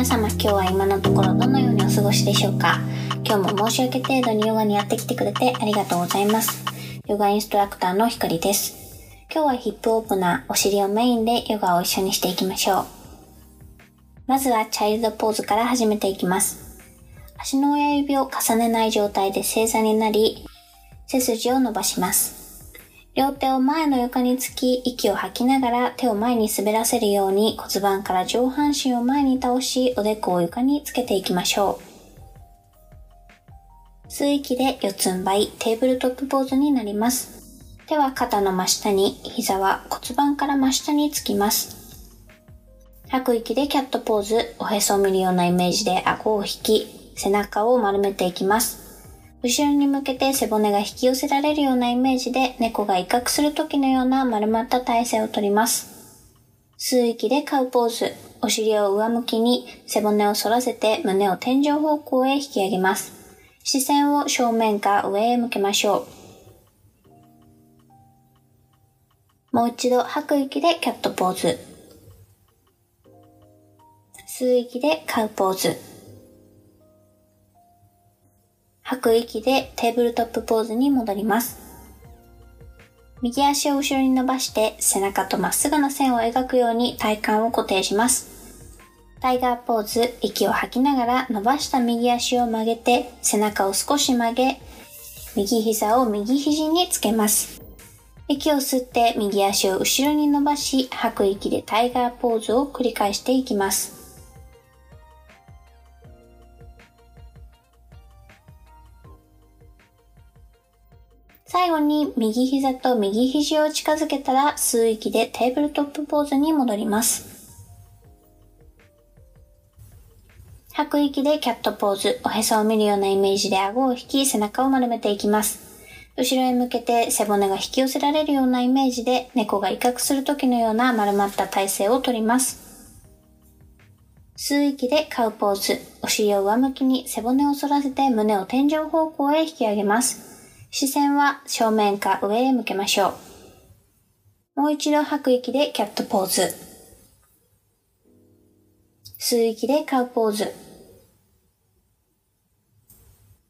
皆様今日は今のところどのようにお過ごしでしょうか？今日も申し訳程度にヨガにやってきてくれてありがとうございます。ヨガインストラクターのひかりです。今日はヒップオープナーお尻をメインでヨガを一緒にしていきましょう。まずはチャイルドポーズから始めていきます。足の親指を重ねない状態で正座になり背筋を伸ばします。両手を前の床につき、息を吐きながら手を前に滑らせるように骨盤から上半身を前に倒し、おでこを床につけていきましょう。吸う息で四つん這い、テーブルトップポーズになります。手は肩の真下に、膝は骨盤から真下につきます。吐く息でキャットポーズ、おへそを見るようなイメージで顎を引き、背中を丸めていきます。後ろに向けて背骨が引き寄せられるようなイメージで猫が威嚇する時のような丸まった体勢をとります。吸う息でカウポーズ。お尻を上向きに背骨を反らせて胸を天井方向へ引き上げます。視線を正面か上へ向けましょう。もう一度吐く息でキャットポーズ。吸う息でカウポーズ。吐く息でテーブルトップポーズに戻ります。右足を後ろに伸ばして背中とまっすぐな線を描くように体幹を固定します。タイガーポーズ、息を吐きながら伸ばした右足を曲げて背中を少し曲げ、右膝を右肘につけます。息を吸って右足を後ろに伸ばし、吐く息でタイガーポーズを繰り返していきます。最後に右膝と右肘を近づけたら吸う息でテーブルトップポーズに戻ります。吐く息でキャットポーズ、おへそを見るようなイメージで顎を引き背中を丸めていきます。後ろへ向けて背骨が引き寄せられるようなイメージで猫が威嚇する時のような丸まった体勢をとります。吸う息でカウポーズ、お尻を上向きに背骨を反らせて胸を天井方向へ引き上げます。視線は正面か上へ向けましょう。もう一度吐く息でキャットポーズ。吸う息でカウポーズ。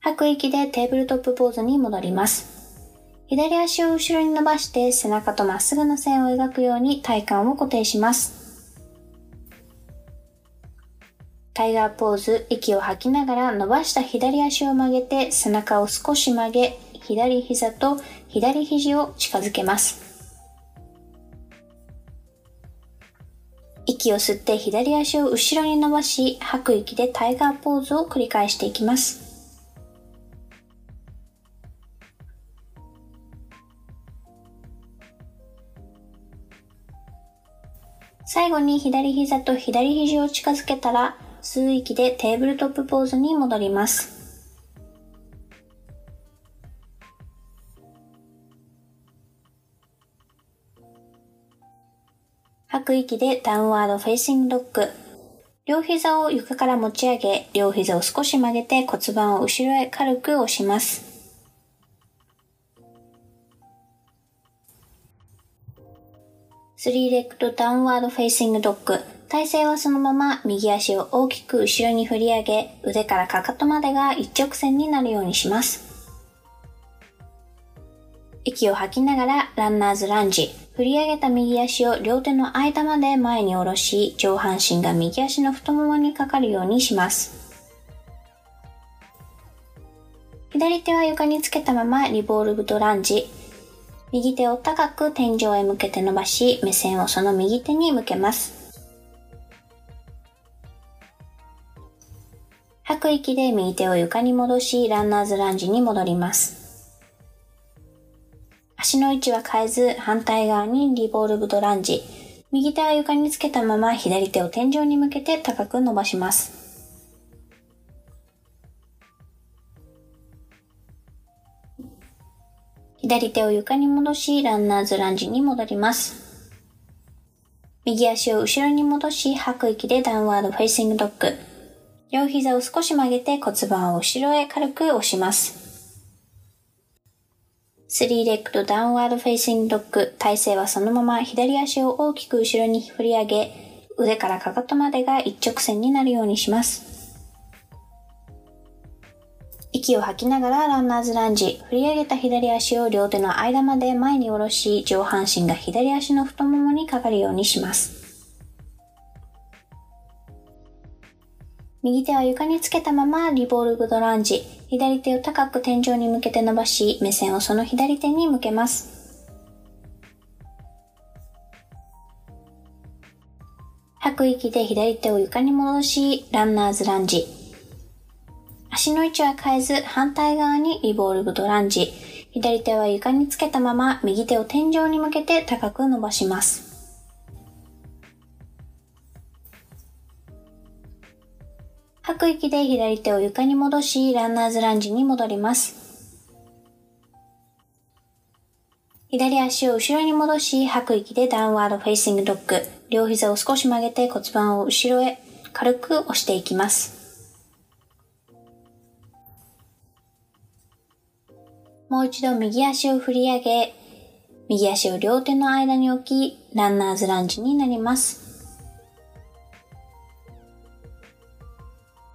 吐く息でテーブルトップポーズに戻ります。左足を後ろに伸ばして背中とまっすぐな線を描くように体幹を固定します。タイガーポーズ、息を吐きながら伸ばした左足を曲げて背中を少し曲げ、左膝と左肘を近づけます。息を吸って左足を後ろに伸ばし、吐く息でタイガーポーズを繰り返していきます。最後に左膝と左肘を近づけたら、吸う息でテーブルトップポーズに戻ります。吐く息で Downward Facing Dog。両膝を床から持ち上げ、両膝を少し曲げて骨盤を後ろへ軽く押します。 Three Legged Downward Facing Dog。体勢はそのまま右足を大きく後ろに振り上げ、腕からかかとまでが一直線になるようにします。息を吐きながらランナーズランジ。振り上げた右足を両手の間まで前に下ろし、上半身が右足の太ももにかかるようにします。左手は床につけたままリボルブドランジ。右手を高く天井へ向けて伸ばし、目線をその右手に向けます。吐く息で右手を床に戻し、ランナーズランジに戻ります。足の位置は変えず、反対側に Revolved Lunge。右手は床につけたまま左手を天井に向けて高く伸ばします。左手を床に戻し、 Runner's Lunge に戻ります。右足を後ろに戻し、吐く息で Downward Facing Dog。両膝を少し曲げて骨盤を後ろへ軽く押します。Three Legged Downward Facing Dog。体勢はそのまま左足を大きく後ろに振り上げ、腕からかかとまでが一直線になるようにします。息を吐きながら Runner's Lunge。振り上げた左足を両手の間まで前に下ろし、上半身が左足の太ももにかかるようにします。右手は床につけたまま Revolved Lunge。左手を高く天井に向けて伸ばし、目線をその左手に向けます。吐く息で左手を床に戻し、ランナーズランジ。足の位置は変えず、反対側にリボルブドランジ。左手は床につけたまま、右手を天井に向けて高く伸ばします。吐く息で左手を床に戻し、ランナーズランジに戻ります。左足を後ろに戻し、吐く息で Downward Facing Dog。両膝を少し曲げて骨盤を後ろへ軽く押していきます。もう一度右足を振り上げ、右足を両手の間に置き、 Runner's Lunge になります。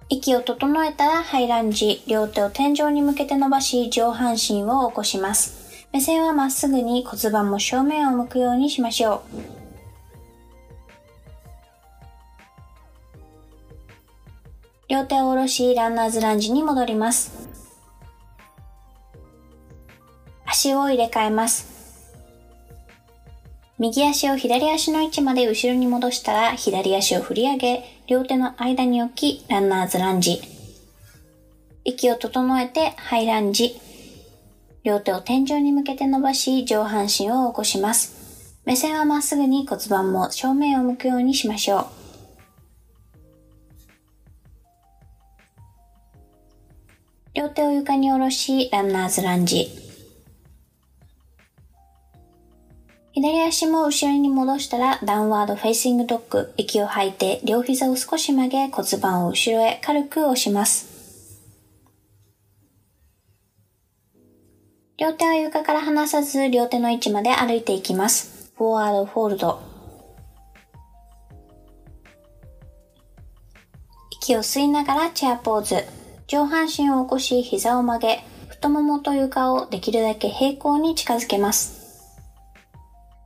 息を整えたら High Lunge、両手を天井に向けて伸ばし、上半身を起こします。目線はまっすぐに骨盤も正面を向くようにしましょう。両手を下ろし、ランナーズランジに戻ります。足を入れ替えます。右足を左足の位置まで後ろに戻したら、左足を振り上げ、両手の間に置き、ランナーズランジ。息を整えて、ハイランジ。両手を天井に向けて伸ばし、上半身を起こします。目線はまっすぐに骨盤も正面を向くようにしましょう。両手を床に下ろし、 Runner's Lunge。左足も後ろに戻したら Downward Facing Dog。息を吐いて両膝を少し曲げ骨盤を後ろへ軽く押します。両手は床から離さず両手の位置まで歩いていきます。 Forward Fold。息を吸いながらチェアポーズ。上半身を起こし膝を曲げ、太ももと床をできるだけ平行に近づけます。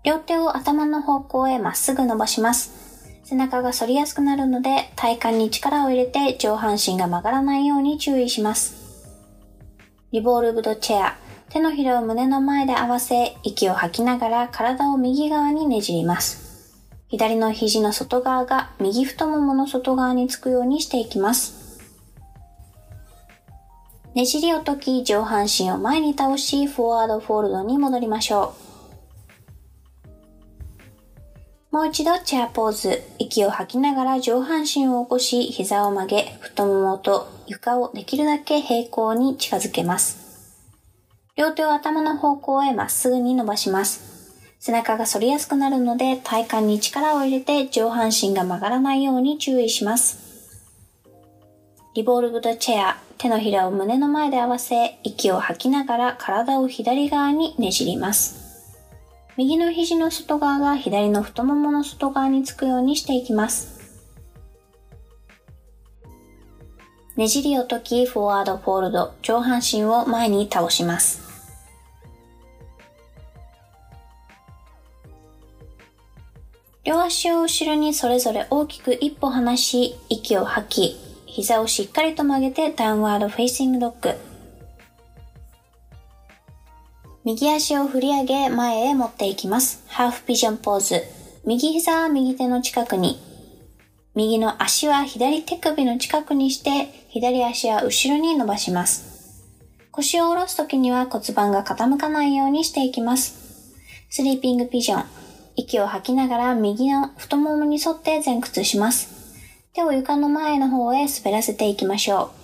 両手を頭の方向へまっすぐ伸ばします。背中が反りやすくなるので体幹に力を入れて上半身が曲がらないように注意します。リボルブドチェア。手のひらを胸の前で合わせ、息を吐きながら体を右側にねじります。左の肘の外側が右太ももの外側につくようにしていきます。ねじりを解き上半身を前に倒し、フォワードフォールドに戻りましょう。もう一度チェアポーズ。息を吐きながら上半身を起こし、膝を曲げ、太ももと床をできるだけ平行に近づけます。両手を頭の方向へまっすぐに伸ばします。背中が反りやすくなるので体幹に力を入れて上半身が曲がらないように注意します。リボルブドチェア。手のひらを胸の前で合わせ、息を吐きながら体を左側にねじります。右の肘の外側が左の太ももの外側につくようにしていきます。ねじりを解き、フォワードフォールド、上半身を前に倒します。両足を後ろにそれぞれ大きく一歩離し、息を吐き、膝をしっかりと曲げて Downward Facing Dog。右足を振り上げ前へ持っていきます。 Half Pigeon Pose。右膝は右手の近くに。右の足は左手首の近くにして、左足は後ろに伸ばします。腰を下ろすときには骨盤が傾かないようにしていきます。 Sleeping Pigeon。息を吐きながら右の太ももに沿って前屈します。手を床の前の方へ滑らせていきましょう。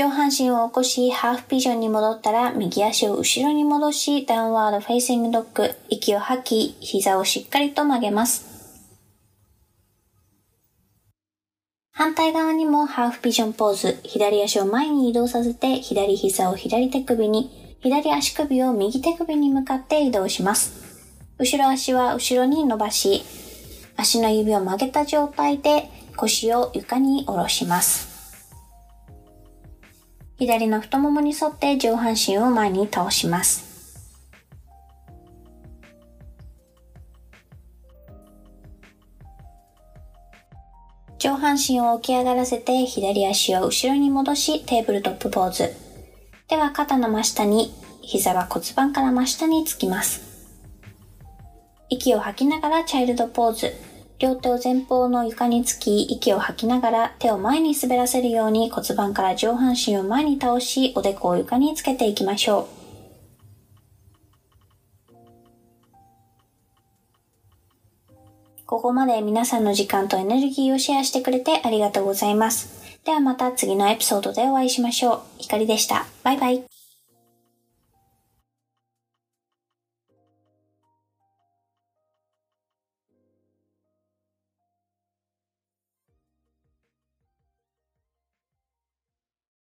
上半身を起こし、 Half Pigeon に戻ったら、右足を後ろに戻し、 Downward Facing Dog、息を吐き、膝をしっかりと曲げます。反対側にも Half Pigeon Pose、左足を前に移動させて、左膝を左手首に、左足首を右手首に向かって移動します。後ろ足は後ろに伸ばし、足の指を曲げた状態で腰を床に下ろします。左の太ももに沿って上半身を前に倒します。上半身を起き上がらせて左足を後ろに戻しテーブルトップポーズ。では肩の真下に、膝は骨盤から真下につきます。息を吐きながらチャイルドポーズ。両手を前方の床につき、息を吐きながら手を前に滑らせるように骨盤から上半身を前に倒し、おでこを床につけていきましょう。ここまで皆さんの時間とエネルギーをシェアしてくれてありがとうございます。ではまた次のエピソードでお会いしましょう。ひかりでした。バイバイ。